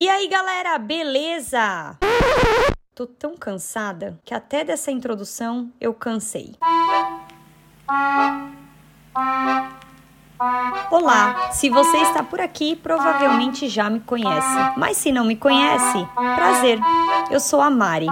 E aí, galera, beleza? Tô tão cansada que até dessa introdução eu cansei. Olá, se você está por aqui, provavelmente já me conhece. Mas se não me conhece, prazer. Eu sou a Mari.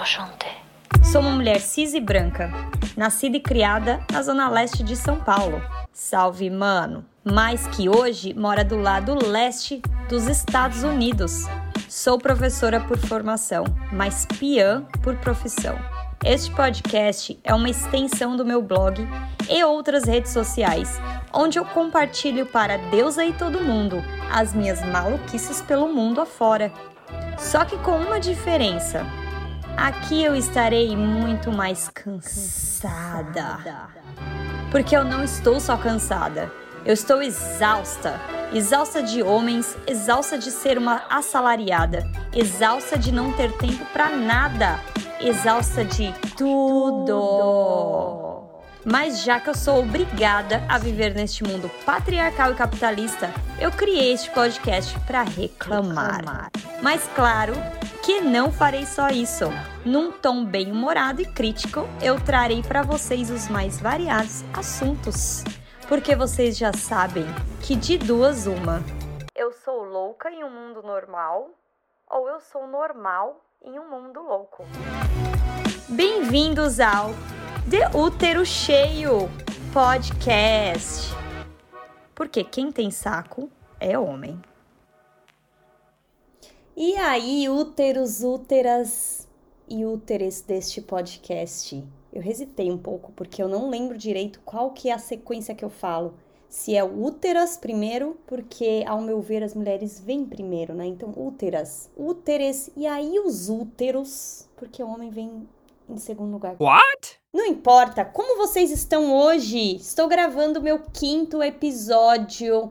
Enchanté. Sou uma mulher cis e branca, nascida e criada na zona leste de São Paulo. Salve, mano! Mas que hoje mora do lado leste dos Estados Unidos. Sou professora por formação, mas piã por profissão. Este podcast é uma extensão do meu blog e outras redes sociais, onde eu compartilho para Deus e todo mundo as minhas maluquices pelo mundo afora. Só que com uma diferença. Aqui eu estarei muito mais cansada. Porque eu não estou só cansada, eu estou exausta. Exausta de homens, exausta de ser uma assalariada, exausta de não ter tempo para nada, exausta de tudo. Mas já que eu sou obrigada a viver neste mundo patriarcal e capitalista, eu criei este podcast para reclamar. Mas claro que não farei só isso. Num tom bem humorado e crítico, eu trarei para vocês os mais variados assuntos. Porque vocês já sabem que de duas uma. Eu sou louca em um mundo normal ou eu sou normal em um mundo louco. Bem-vindos ao de Útero Cheio Podcast. Porque quem tem saco é homem. E aí, úteros, úteras e úteres deste podcast? Eu hesitei um pouco porque eu não lembro direito qual que é a sequência que eu falo. Se é úteras primeiro, porque ao meu ver as mulheres vêm primeiro, né? Então, úteras, úteres e aí os úteros, porque o homem vem em segundo lugar. What? Não importa como vocês estão hoje. Estou gravando meu quinto episódio.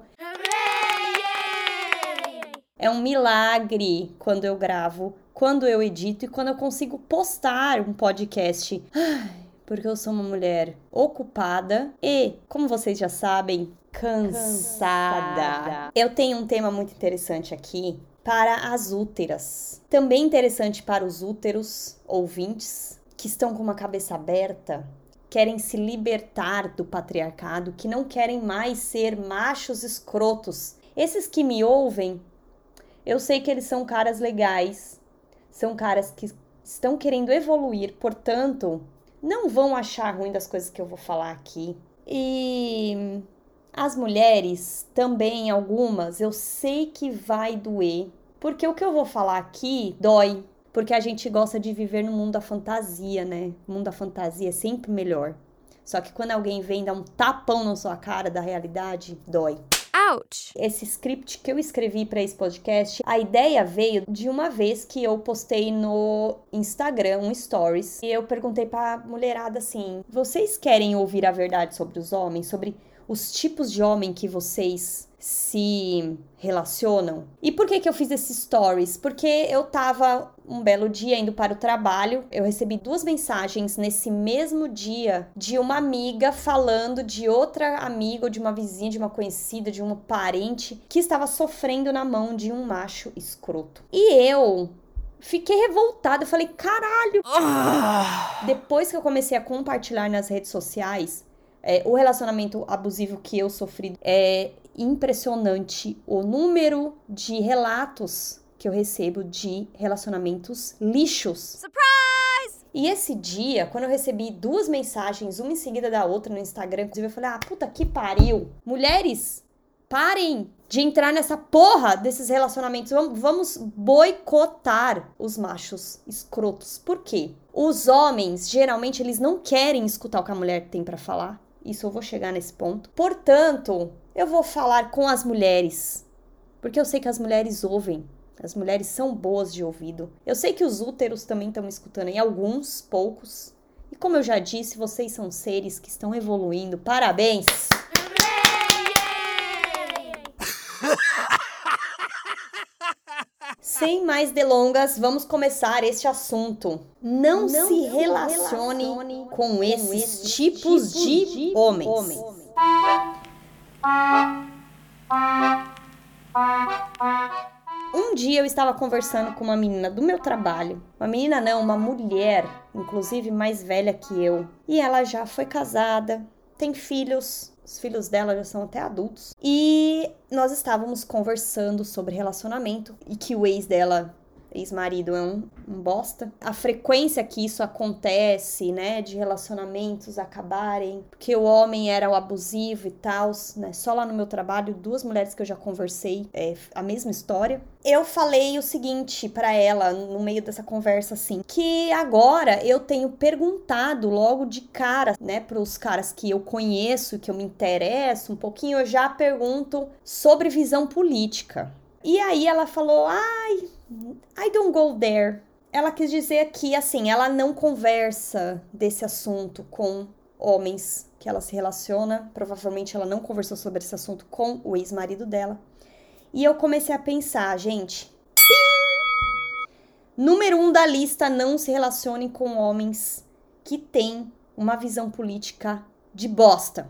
É um milagre quando eu gravo, quando eu edito e quando eu consigo postar um podcast. Ai, porque eu sou uma mulher ocupada e, como vocês já sabem, cansada. cansada. Eu tenho um tema muito interessante aqui para as úteras. Também interessante para os úteros ouvintes que estão com uma cabeça aberta, querem se libertar do patriarcado, que não querem mais ser machos escrotos. Esses que me ouvem, eu sei que eles são caras legais, são caras que estão querendo evoluir, portanto, não vão achar ruim das coisas que eu vou falar aqui. E as mulheres, também algumas, eu sei que vai doer, porque o que eu vou falar aqui dói, porque a gente gosta de viver no mundo da fantasia, né? O mundo da fantasia é sempre melhor. Só que quando alguém vem dar um tapão na sua cara da realidade, dói. Ouch. Esse script que eu escrevi para esse podcast, a ideia veio de uma vez que eu postei no Instagram um stories e eu perguntei para mulherada assim: "Vocês querem ouvir a verdade sobre os homens, sobre os tipos de homem que vocês se relacionam. E por que que eu fiz esses stories? Porque eu tava um belo dia indo para o trabalho, eu recebi duas mensagens nesse mesmo dia de uma amiga falando de outra amiga, de uma vizinha, de uma conhecida, de um parente que estava sofrendo na mão de um macho escroto. E eu fiquei revoltada, eu falei, caralho! Ah. Depois que eu comecei a compartilhar nas redes sociais, é, o relacionamento abusivo que eu sofri é impressionante o número de relatos que eu recebo de relacionamentos lixos. Surprise! E esse dia, quando eu recebi duas mensagens, uma em seguida da outra no Instagram, inclusive eu falei: "Ah, puta que pariu. Mulheres, parem de entrar nessa porra desses relacionamentos. Vamos boicotar os machos escrotos. Por quê? Os homens, geralmente, eles não querem escutar o que a mulher tem para falar. Isso eu vou chegar nesse ponto. Portanto, eu vou falar com as mulheres, porque eu sei que as mulheres ouvem. As mulheres são boas de ouvido. Eu sei que os úteros também estão me escutando, em alguns, poucos. E como eu já disse, vocês são seres que estão evoluindo. Parabéns! Sem mais delongas, vamos começar este assunto. Não, Não se, relacione, relacione com, esses, esses tipos, tipos de, de homens. homens. Um dia eu estava conversando com uma menina do meu trabalho. Uma menina não, uma mulher, inclusive mais velha que eu. E ela já foi casada, tem filhos, os filhos dela já são até adultos. E nós estávamos conversando sobre relacionamento e que o ex dela ex-marido é um, um, bosta. A frequência que isso acontece, né, de relacionamentos acabarem, porque o homem era o abusivo e tal, né, só lá no meu trabalho, duas mulheres que eu já conversei, é a mesma história. Eu falei o seguinte para ela no meio dessa conversa assim, que agora eu tenho perguntado logo de cara, né, para os caras que eu conheço, que eu me interesso um pouquinho, eu já pergunto sobre visão política. E aí ela falou: "Ai, I don't go there. Ela quis dizer que, assim, ela não conversa desse assunto com homens que ela se relaciona. Provavelmente ela não conversou sobre esse assunto com o ex-marido dela. E eu comecei a pensar, gente. Pim! Número um da lista: não se relacione com homens que têm uma visão política de bosta.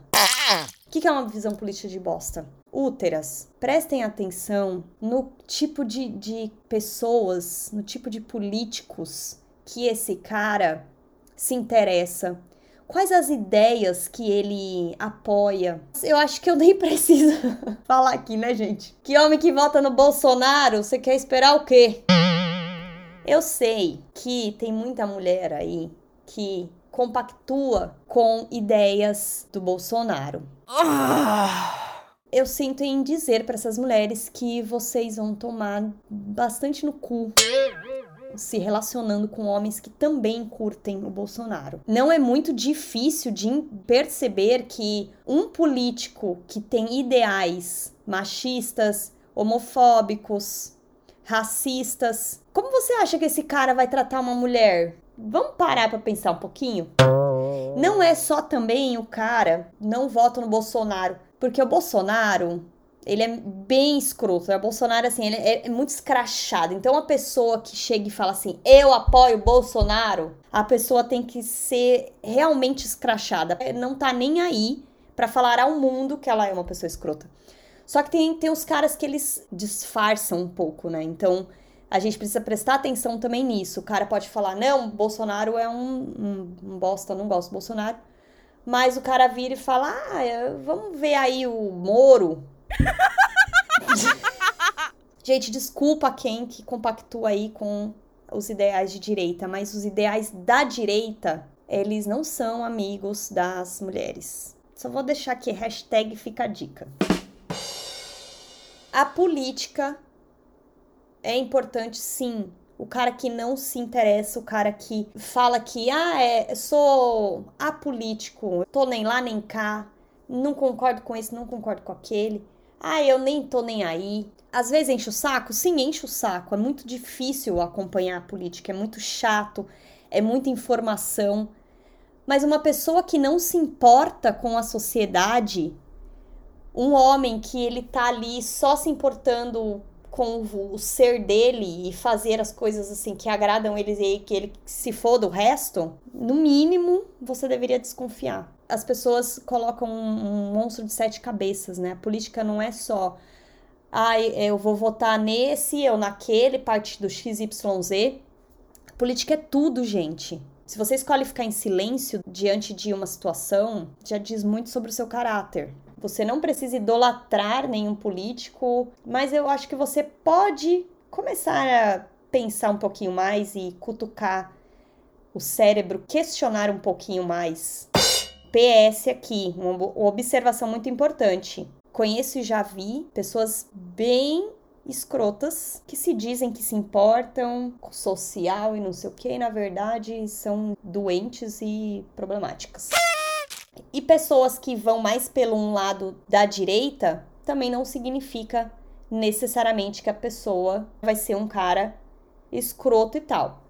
O que, que é uma visão política de bosta? Úteras, prestem atenção no tipo de, de pessoas, no tipo de políticos que esse cara se interessa. Quais as ideias que ele apoia? Eu acho que eu nem preciso falar aqui, né, gente? Que homem que vota no Bolsonaro, você quer esperar o quê? Eu sei que tem muita mulher aí que compactua com ideias do Bolsonaro. Ah eu sinto em dizer para essas mulheres que vocês vão tomar bastante no cu se relacionando com homens que também curtem o Bolsonaro. Não é muito difícil de perceber que um político que tem ideais machistas, homofóbicos, racistas, como você acha que esse cara vai tratar uma mulher? Vamos parar para pensar um pouquinho? Não é só também o cara não vota no Bolsonaro porque o Bolsonaro, ele é bem escroto. O Bolsonaro, assim, ele é, é muito escrachado. Então, a pessoa que chega e fala assim, eu apoio o Bolsonaro, a pessoa tem que ser realmente escrachada. É, não tá nem aí para falar ao mundo que ela é uma pessoa escrota. Só que tem, tem os caras que eles disfarçam um pouco, né? Então, a gente precisa prestar atenção também nisso. O cara pode falar, não, Bolsonaro é um, um, um bosta, não gosto do Bolsonaro. Mas o cara vira e fala: Ah, vamos ver aí o Moro. Gente, desculpa quem que compactua aí com os ideais de direita, mas os ideais da direita, eles não são amigos das mulheres. Só vou deixar aqui, hashtag fica a dica. A política é importante sim, o cara que não se interessa, o cara que fala que, ah, é, sou apolítico, tô nem lá nem cá, não concordo com esse, não concordo com aquele, ah, eu nem tô nem aí. Às vezes enche o saco? Sim, enche o saco. É muito difícil acompanhar a política, é muito chato, é muita informação. Mas uma pessoa que não se importa com a sociedade, um homem que ele tá ali só se importando com o ser dele e fazer as coisas assim que agradam eles e que ele se for do resto, no mínimo você deveria desconfiar. As pessoas colocam um, um monstro de sete cabeças, né? A política não é só ah, eu vou votar nesse ou naquele partido XYZ. Política é tudo, gente. Se você escolhe ficar em silêncio diante de uma situação, já diz muito sobre o seu caráter. Você não precisa idolatrar nenhum político, mas eu acho que você pode começar a pensar um pouquinho mais e cutucar o cérebro, questionar um pouquinho mais. PS aqui, uma observação muito importante. Conheço e já vi pessoas bem escrotas que se dizem que se importam com social e não sei o que, e na verdade são doentes e problemáticas. E pessoas que vão mais pelo um lado da direita também não significa necessariamente que a pessoa vai ser um cara escroto e tal.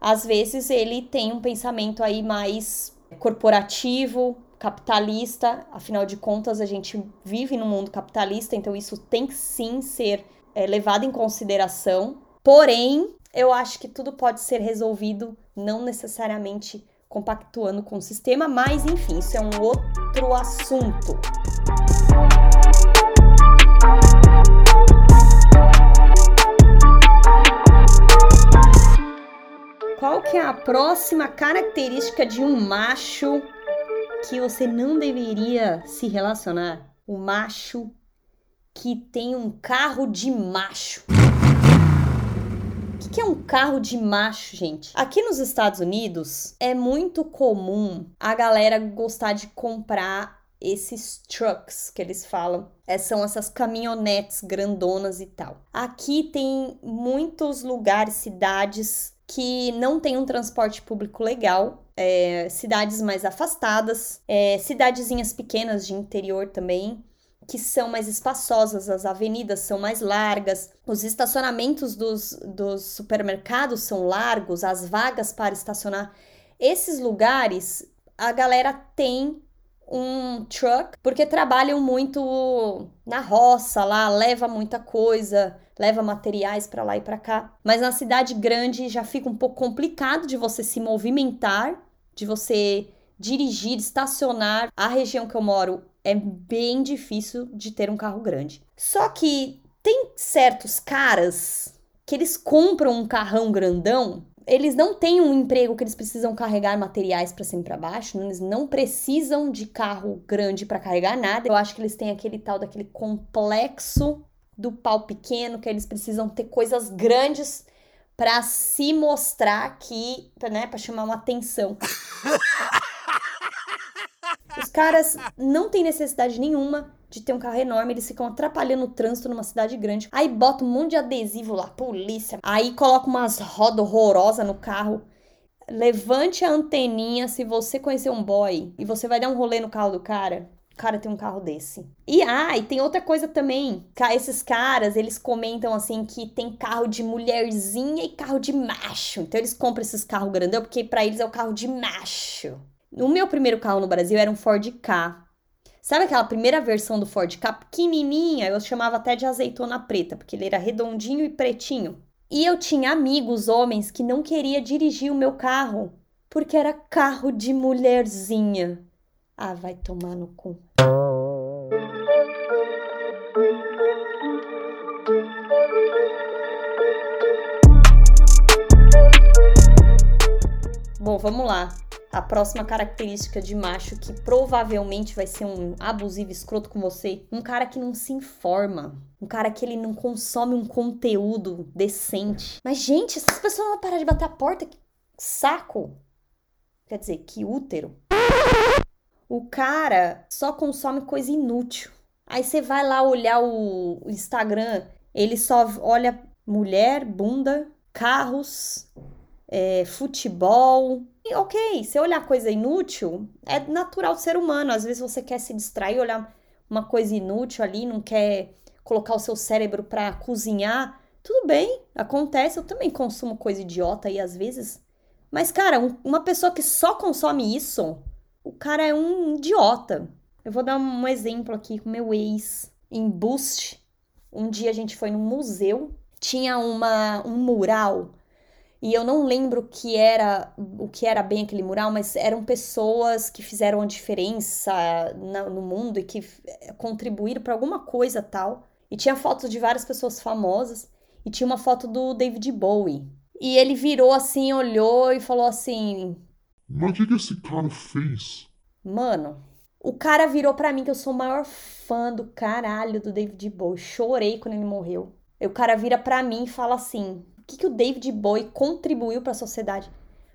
Às vezes ele tem um pensamento aí mais corporativo, capitalista, afinal de contas a gente vive num mundo capitalista, então isso tem que sim ser é, levado em consideração Porém, eu acho que tudo pode ser resolvido, não necessariamente compactuando com o sistema, mas enfim, isso é um outro assunto. Qual que é a próxima característica de um macho que você não deveria se relacionar? O macho que tem um carro de macho. O que é um carro de macho, gente? Aqui nos Estados Unidos é muito comum a galera gostar de comprar esses trucks que eles falam. É, são essas caminhonetes grandonas e tal. Aqui tem muitos lugares, cidades que não tem um transporte público legal, é, cidades mais afastadas, é, cidadezinhas pequenas de interior também, que são mais espaçosas, as avenidas são mais largas, os estacionamentos dos, dos supermercados são largos, as vagas para estacionar. Esses lugares, a galera tem um truck, porque trabalham muito na roça lá, leva muita coisa, leva materiais para lá e para cá. Mas na cidade grande já fica um pouco complicado de você se movimentar, de você dirigir, estacionar. A região que eu moro é bem difícil de ter um carro grande. Só que tem certos caras que eles compram um carrão grandão eles não têm um emprego que eles precisam carregar materiais para cima e para baixo, né? eles não precisam de carro grande para carregar nada. Eu acho que eles têm aquele tal daquele complexo do pau pequeno, que eles precisam ter coisas grandes para se mostrar que, né, para chamar uma atenção. Os caras não têm necessidade nenhuma de ter um carro enorme, eles ficam atrapalhando o trânsito numa cidade grande. Aí bota um monte de adesivo lá, polícia. Aí coloca umas rodas horrorosas no carro. Levante a anteninha se você conhecer um boy e você vai dar um rolê no carro do cara. O cara tem um carro desse. E ah, e tem outra coisa também. Esses caras, eles comentam assim que tem carro de mulherzinha e carro de macho. Então eles compram esses carros grandão porque para eles é o carro de macho. O meu primeiro carro no Brasil era um Ford K. Sabe aquela primeira versão do Ford Ka pequenininha? Eu chamava até de azeitona preta, porque ele era redondinho e pretinho. E eu tinha amigos homens que não queria dirigir o meu carro, porque era carro de mulherzinha. Ah, vai tomar no cu. Bom, vamos lá a próxima característica de macho que provavelmente vai ser um abusivo escroto com você, um cara que não se informa, um cara que ele não consome um conteúdo decente. Mas gente, essas pessoas vão parar de bater a porta, que saco. Quer dizer, que útero. O cara só consome coisa inútil. Aí você vai lá olhar o Instagram, ele só olha mulher, bunda, carros, é, futebol, ok, se olhar coisa inútil, é natural ser humano. Às vezes você quer se distrair, olhar uma coisa inútil ali, não quer colocar o seu cérebro para cozinhar. Tudo bem, acontece. Eu também consumo coisa idiota aí às vezes. Mas, cara, um, uma pessoa que só consome isso, o cara é um idiota. Eu vou dar um exemplo aqui com meu ex em Boost. Um dia a gente foi num museu, tinha uma, um mural e eu não lembro que era o que era bem aquele mural, mas eram pessoas que fizeram a diferença no mundo e que eh, contribuíram para alguma coisa tal. E tinha fotos de várias pessoas famosas e tinha uma foto do David Bowie. E ele virou assim, olhou e falou assim: Mas o que, que esse cara fez? Mano, o cara virou para mim que eu sou o maior fã do caralho do David Bowie. Chorei quando ele morreu. E o cara vira para mim e fala assim: que, que o David Bowie contribuiu para a sociedade?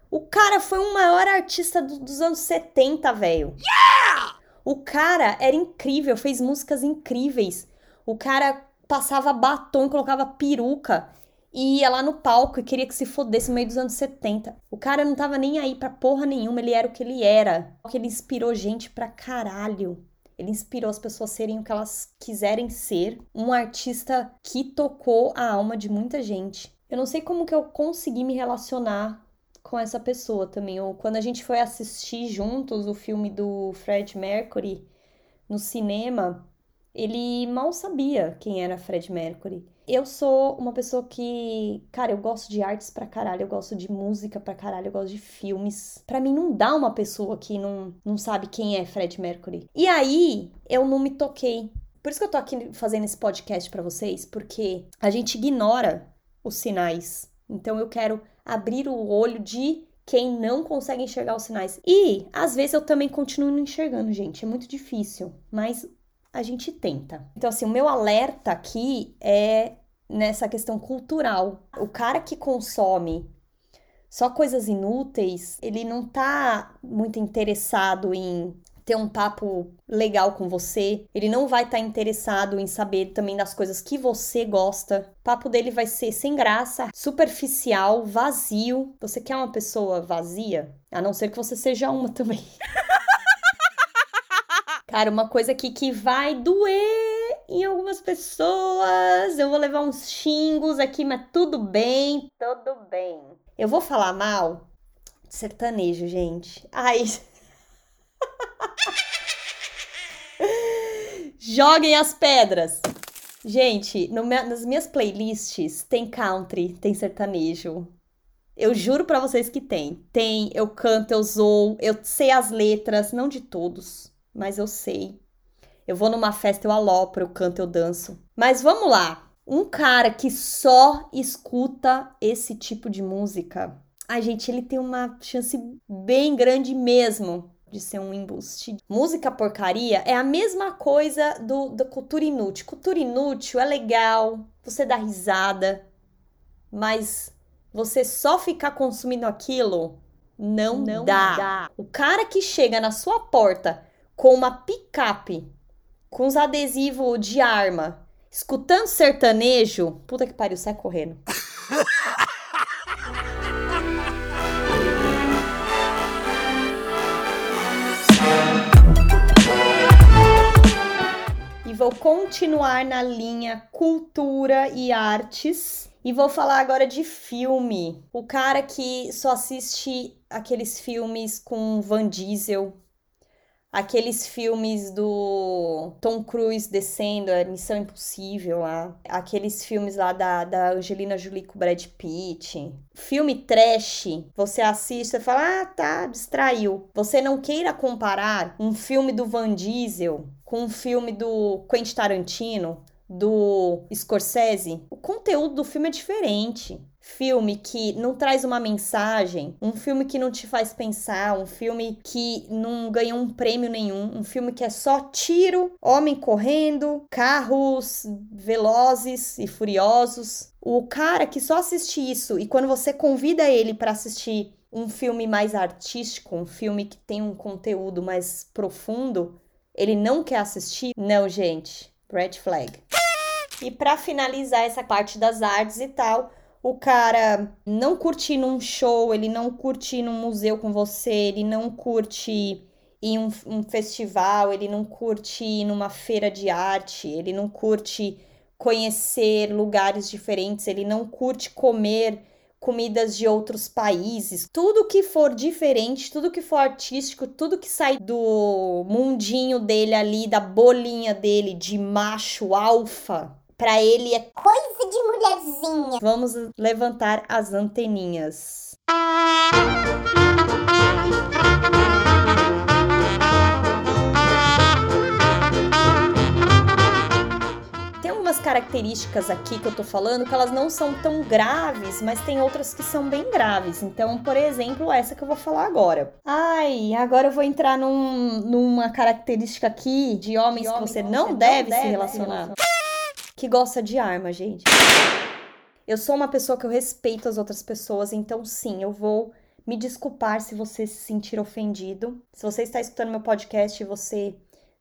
O cara foi o maior artista do, dos anos 70, velho. Yeah! O cara era incrível, fez músicas incríveis. O cara passava batom, colocava peruca e ia lá no palco e queria que se fodesse no meio dos anos 70. O cara não tava nem aí pra porra nenhuma, ele era o que ele era. Ele inspirou gente pra caralho. Ele inspirou as pessoas a serem o que elas quiserem ser. Um artista que tocou a alma de muita gente. Eu não sei como que eu consegui me relacionar com essa pessoa também. Ou quando a gente foi assistir juntos o filme do Fred Mercury no cinema, ele mal sabia quem era Fred Mercury. Eu sou uma pessoa que, cara, eu gosto de artes pra caralho, eu gosto de música pra caralho, eu gosto de filmes. Pra mim não dá uma pessoa que não, não sabe quem é Fred Mercury. E aí eu não me toquei. Por isso que eu tô aqui fazendo esse podcast pra vocês, porque a gente ignora os sinais. Então eu quero abrir o olho de quem não consegue enxergar os sinais. E às vezes eu também continuo não enxergando, gente. É muito difícil, mas a gente tenta. Então, assim, o meu alerta aqui é nessa questão cultural. O cara que consome só coisas inúteis, ele não tá muito interessado em ter um papo legal com você. Ele não vai estar tá interessado em saber também das coisas que você gosta. O papo dele vai ser sem graça, superficial, vazio. Você quer uma pessoa vazia? A não ser que você seja uma também. Cara, uma coisa aqui que vai doer em algumas pessoas. Eu vou levar uns xingos aqui, mas tudo bem, tudo bem. Eu vou falar mal de sertanejo, gente. Ai. Joguem as pedras. Gente, no, nas minhas playlists tem country, tem sertanejo. Eu juro para vocês que tem. Tem, eu canto, eu zoo, eu sei as letras, não de todos mas eu sei. Eu vou numa festa, eu alopro, eu canto, eu danço. Mas vamos lá. Um cara que só escuta esse tipo de música, a gente, ele tem uma chance bem grande mesmo de ser um embuste. Música porcaria é a mesma coisa do da cultura inútil. Cultura inútil é legal, você dá risada, mas você só ficar consumindo aquilo não, não dá. dá. O cara que chega na sua porta com uma picape, com os adesivos de arma, escutando sertanejo. Puta que pariu, sai correndo. vou continuar na linha cultura e artes. E vou falar agora de filme. O cara que só assiste aqueles filmes com Van Diesel, aqueles filmes do Tom Cruise descendo, a Missão Impossível lá, aqueles filmes lá da, da Angelina Jolie com Brad Pitt. Filme trash, você assiste e fala, ah, tá, distraiu. Você não queira comparar um filme do Van Diesel com um filme do Quentin Tarantino, do Scorsese. O conteúdo do filme é diferente filme que não traz uma mensagem, um filme que não te faz pensar, um filme que não ganhou um prêmio nenhum, um filme que é só tiro, homem correndo, carros velozes e furiosos. O cara que só assiste isso e quando você convida ele para assistir um filme mais artístico, um filme que tem um conteúdo mais profundo, ele não quer assistir? Não, gente. Red flag. E para finalizar essa parte das artes e tal, o cara não curte ir num show, ele não curte ir num museu com você, ele não curte ir em um, um festival, ele não curte ir numa feira de arte, ele não curte conhecer lugares diferentes, ele não curte comer comidas de outros países. Tudo que for diferente, tudo que for artístico, tudo que sai do mundinho dele ali, da bolinha dele de macho alfa, para ele é coisa mulherzinha. Vamos levantar as anteninhas. Tem algumas características aqui que eu tô falando que elas não são tão graves, mas tem outras que são bem graves. Então, por exemplo, essa que eu vou falar agora. Ai, agora eu vou entrar num, numa característica aqui de homens de que você não, você deve, não deve se relacionar. Se relacionar que gosta de arma, gente. Eu sou uma pessoa que eu respeito as outras pessoas, então sim, eu vou me desculpar se você se sentir ofendido. Se você está escutando meu podcast e você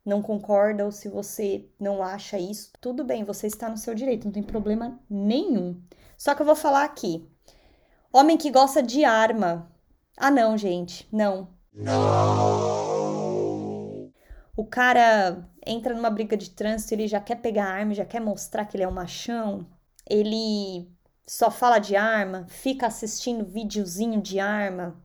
não concorda ou se você não acha isso, tudo bem, você está no seu direito, não tem problema nenhum. Só que eu vou falar aqui. Homem que gosta de arma. Ah, não, gente, não. Não. O cara entra numa briga de trânsito, ele já quer pegar arma, já quer mostrar que ele é um machão, ele só fala de arma, fica assistindo videozinho de arma,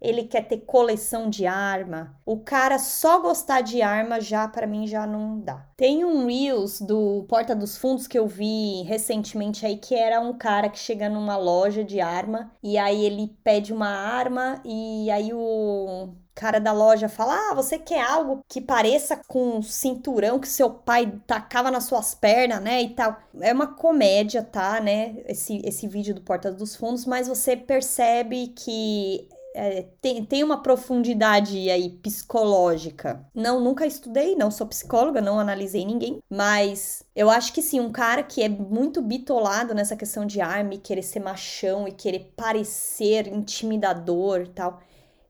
ele quer ter coleção de arma. O cara só gostar de arma já para mim já não dá. Tem um Reels do Porta dos Fundos que eu vi recentemente aí que era um cara que chega numa loja de arma e aí ele pede uma arma e aí o cara da loja fala: Ah, você quer algo que pareça com um cinturão que seu pai tacava nas suas pernas, né? E tal. É uma comédia, tá, né? Esse, esse vídeo do Porta dos Fundos, mas você percebe que é, tem, tem uma profundidade aí psicológica. Não, nunca estudei, não sou psicóloga, não analisei ninguém, mas eu acho que sim, um cara que é muito bitolado nessa questão de arma e querer ser machão e querer parecer intimidador e tal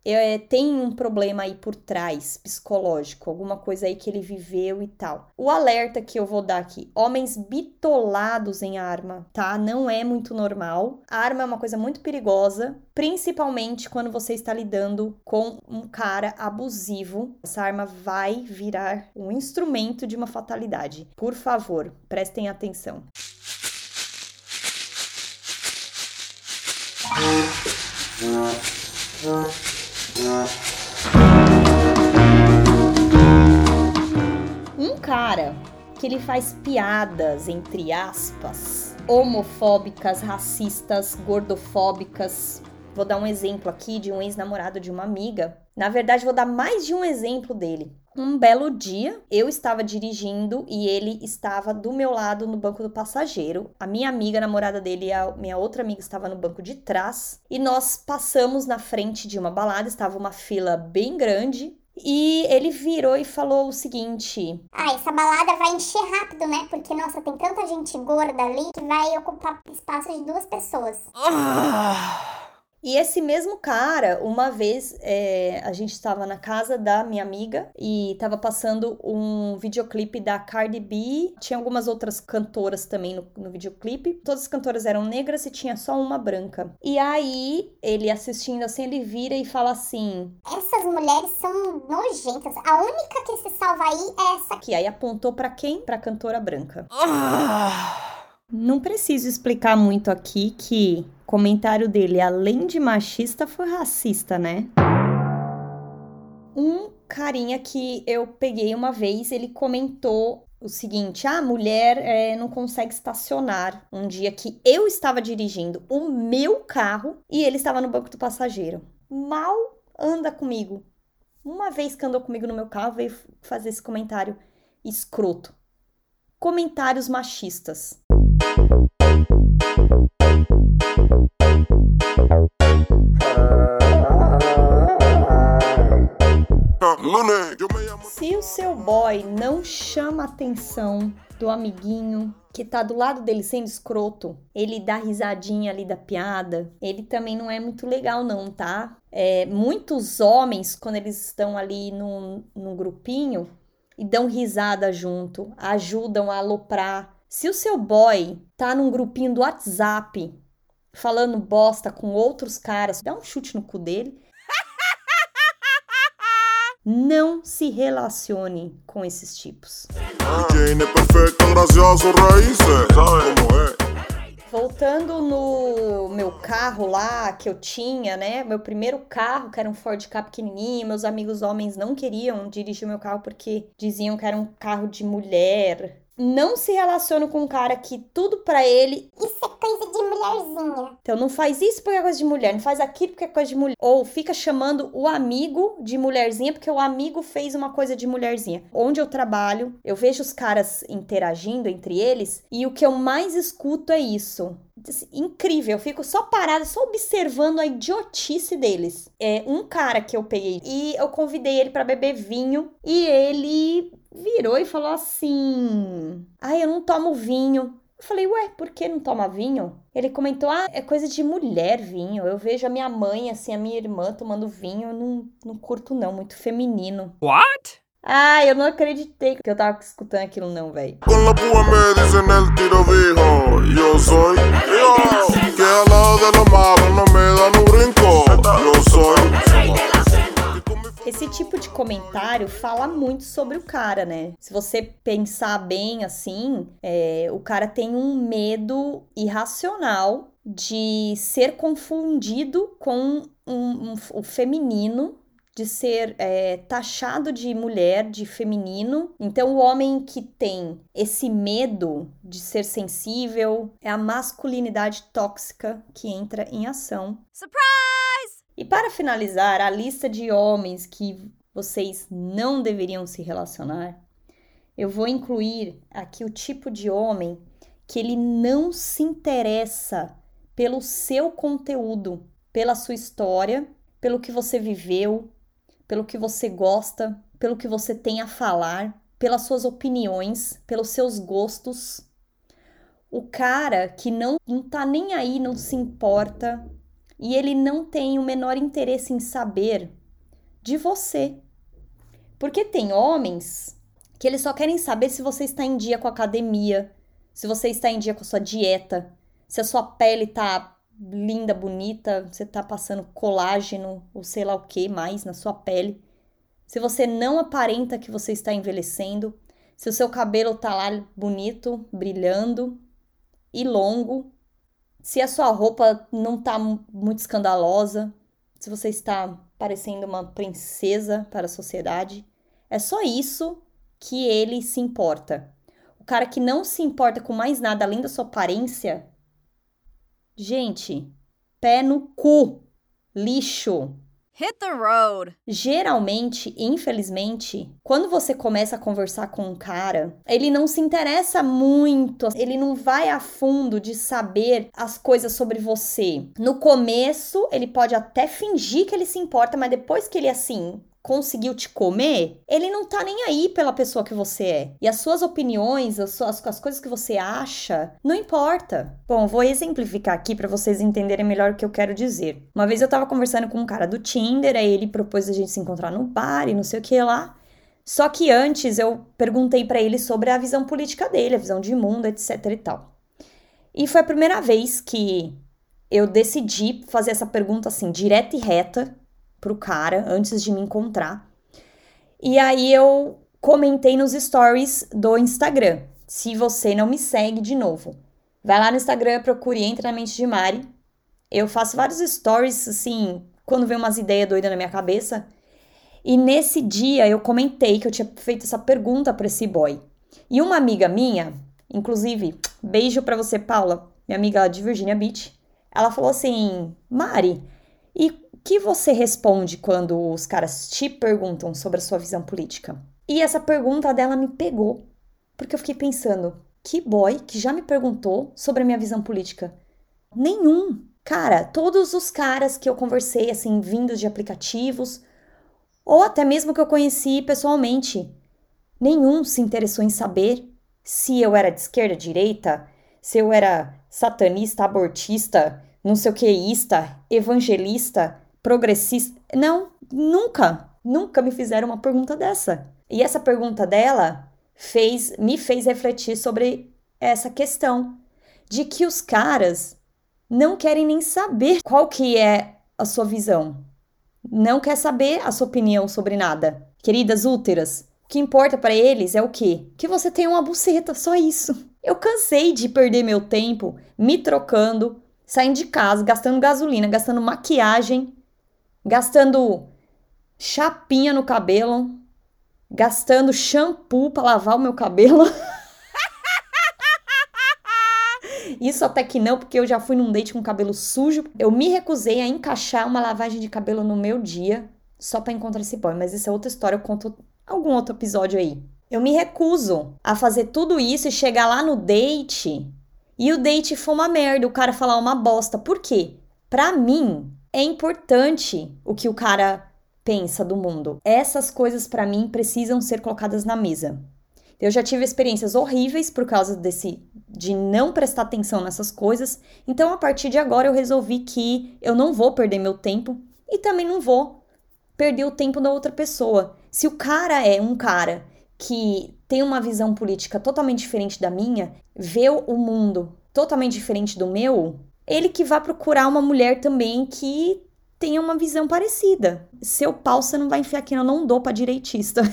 é, tem um problema aí por trás, psicológico, alguma coisa aí que ele viveu e tal. O alerta que eu vou dar aqui: homens bitolados em arma, tá? Não é muito normal. A arma é uma coisa muito perigosa, principalmente quando você está lidando com um cara abusivo. Essa arma vai virar um instrumento de uma fatalidade. Por favor, prestem atenção. Um cara que ele faz piadas, entre aspas, homofóbicas, racistas, gordofóbicas. Vou dar um exemplo aqui de um ex-namorado de uma amiga. Na verdade, vou dar mais de um exemplo dele. Um belo dia, eu estava dirigindo e ele estava do meu lado no banco do passageiro. A minha amiga, a namorada dele e a minha outra amiga estava no banco de trás. E nós passamos na frente de uma balada, estava uma fila bem grande. E ele virou e falou o seguinte: Ah, essa balada vai encher rápido, né? Porque, nossa, tem tanta gente gorda ali que vai ocupar espaço de duas pessoas. E esse mesmo cara, uma vez é, a gente estava na casa da minha amiga e estava passando um videoclipe da Cardi B. Tinha algumas outras cantoras também no, no videoclipe. Todas as cantoras eram negras e tinha só uma branca. E aí, ele assistindo assim, ele vira e fala assim: Essas mulheres são nojentas. A única que se salva aí é essa aqui. Que aí apontou para quem? Pra cantora branca. Não preciso explicar muito aqui que comentário dele, além de machista, foi racista, né? Um carinha que eu peguei uma vez, ele comentou o seguinte: ah, a mulher é, não consegue estacionar. Um dia que eu estava dirigindo o meu carro e ele estava no banco do passageiro. Mal anda comigo. Uma vez que andou comigo no meu carro, veio fazer esse comentário escroto. Comentários machistas. Se o seu boy não chama a atenção do amiguinho que tá do lado dele sendo escroto, ele dá risadinha ali da piada, ele também não é muito legal, não, tá? É, muitos homens, quando eles estão ali num, num grupinho e dão risada junto, ajudam a aloprar. Se o seu boy tá num grupinho do WhatsApp falando bosta com outros caras, dá um chute no cu dele não se relacione com esses tipos. Voltando no meu carro lá que eu tinha, né? Meu primeiro carro, que era um Ford Ka pequenininho, meus amigos homens não queriam dirigir o meu carro porque diziam que era um carro de mulher não se relaciona com um cara que tudo para ele. Isso é coisa de mulherzinha. Então não faz isso porque é coisa de mulher, não faz aquilo porque é coisa de mulher. Ou fica chamando o amigo de mulherzinha porque o amigo fez uma coisa de mulherzinha. Onde eu trabalho, eu vejo os caras interagindo entre eles e o que eu mais escuto é isso. Incrível, eu fico só parada, só observando a idiotice deles. É um cara que eu peguei e eu convidei ele para beber vinho e ele virou e falou assim: Ai, eu não tomo vinho. Eu falei, ué, por que não toma vinho? Ele comentou, ah, é coisa de mulher vinho. Eu vejo a minha mãe, assim, a minha irmã tomando vinho, eu não, não curto não, muito feminino. What? Ah, eu não acreditei que eu tava escutando aquilo não, velho. Esse tipo de comentário fala muito sobre o cara, né? Se você pensar bem assim, é, o cara tem um medo irracional de ser confundido com um, um, o feminino de ser é, taxado de mulher, de feminino. Então, o homem que tem esse medo de ser sensível é a masculinidade tóxica que entra em ação. Surprise! E para finalizar, a lista de homens que vocês não deveriam se relacionar, eu vou incluir aqui o tipo de homem que ele não se interessa pelo seu conteúdo, pela sua história, pelo que você viveu, pelo que você gosta, pelo que você tem a falar, pelas suas opiniões, pelos seus gostos. O cara que não, não tá nem aí, não se importa e ele não tem o menor interesse em saber de você. Porque tem homens que eles só querem saber se você está em dia com a academia, se você está em dia com a sua dieta, se a sua pele tá linda, bonita, você tá passando colágeno ou sei lá o que mais na sua pele, se você não aparenta que você está envelhecendo, se o seu cabelo tá lá bonito, brilhando e longo, se a sua roupa não tá muito escandalosa, se você está parecendo uma princesa para a sociedade, é só isso que ele se importa. O cara que não se importa com mais nada além da sua aparência, Gente, pé no cu, lixo. Hit the road. Geralmente, infelizmente, quando você começa a conversar com um cara, ele não se interessa muito, ele não vai a fundo de saber as coisas sobre você. No começo, ele pode até fingir que ele se importa, mas depois que ele assim conseguiu te comer, ele não tá nem aí pela pessoa que você é. E as suas opiniões, as, suas, as coisas que você acha, não importa. Bom, vou exemplificar aqui para vocês entenderem melhor o que eu quero dizer. Uma vez eu tava conversando com um cara do Tinder, aí ele propôs a gente se encontrar no bar e não sei o que lá. Só que antes eu perguntei para ele sobre a visão política dele, a visão de mundo, etc e tal. E foi a primeira vez que eu decidi fazer essa pergunta assim, direta e reta, pro cara antes de me encontrar. E aí eu comentei nos stories do Instagram. Se você não me segue de novo, vai lá no Instagram, procure Entra na Mente de Mari. Eu faço vários stories assim, quando vem umas ideias doidas na minha cabeça. E nesse dia eu comentei que eu tinha feito essa pergunta para esse boy. E uma amiga minha, inclusive, beijo para você, Paula, minha amiga de Virginia Beach, ela falou assim: Mari, e que você responde quando os caras te perguntam sobre a sua visão política? E essa pergunta dela me pegou, porque eu fiquei pensando, que boy que já me perguntou sobre a minha visão política? Nenhum. Cara, todos os caras que eu conversei, assim, vindos de aplicativos, ou até mesmo que eu conheci pessoalmente, nenhum se interessou em saber se eu era de esquerda, direita, se eu era satanista, abortista, não sei o queísta, evangelista, progressista. Não, nunca, nunca me fizeram uma pergunta dessa. E essa pergunta dela fez, me fez refletir sobre essa questão de que os caras não querem nem saber qual que é a sua visão. Não quer saber a sua opinião sobre nada. Queridas úteras, o que importa para eles é o quê? Que você tenha uma buceta, só isso. Eu cansei de perder meu tempo me trocando, saindo de casa, gastando gasolina, gastando maquiagem gastando chapinha no cabelo, gastando shampoo para lavar o meu cabelo. Isso até que não, porque eu já fui num date com cabelo sujo. Eu me recusei a encaixar uma lavagem de cabelo no meu dia só para encontrar esse boy, mas isso é outra história, eu conto algum outro episódio aí. Eu me recuso a fazer tudo isso e chegar lá no date e o date for uma merda, o cara falar uma bosta. Por quê? Pra mim, é importante o que o cara pensa do mundo. Essas coisas para mim precisam ser colocadas na mesa. Eu já tive experiências horríveis por causa desse de não prestar atenção nessas coisas. Então, a partir de agora eu resolvi que eu não vou perder meu tempo e também não vou perder o tempo da outra pessoa. Se o cara é um cara que tem uma visão política totalmente diferente da minha, vê o mundo totalmente diferente do meu, ele que vai procurar uma mulher também que tenha uma visão parecida. Seu pau você não vai enfiar aqui, eu não dou pra direitista.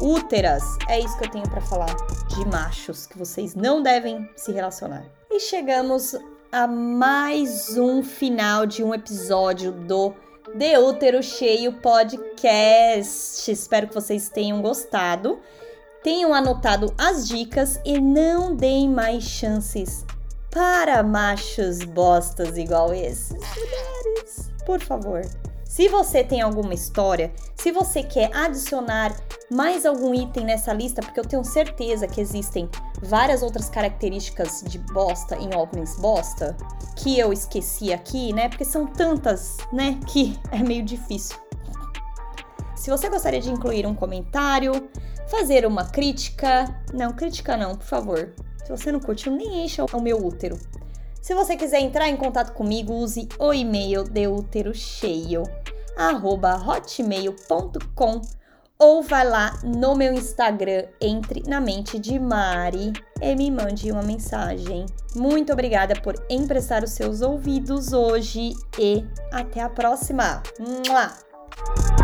Úteras, é isso que eu tenho para falar de machos que vocês não devem se relacionar. E chegamos a mais um final de um episódio do De Útero Cheio Podcast. Espero que vocês tenham gostado, tenham anotado as dicas e não deem mais chances para machos bostas igual esses. Por favor. Se você tem alguma história, se você quer adicionar mais algum item nessa lista, porque eu tenho certeza que existem várias outras características de bosta em homens bosta que eu esqueci aqui, né? Porque são tantas, né, que é meio difícil. Se você gostaria de incluir um comentário, fazer uma crítica, não, crítica não, por favor. Se você não curtiu, nem encha o meu útero. Se você quiser entrar em contato comigo, use o e-mail de útero cheio, hotmail.com ou vai lá no meu Instagram, entre na mente de Mari e me mande uma mensagem. Muito obrigada por emprestar os seus ouvidos hoje e até a próxima. Mua!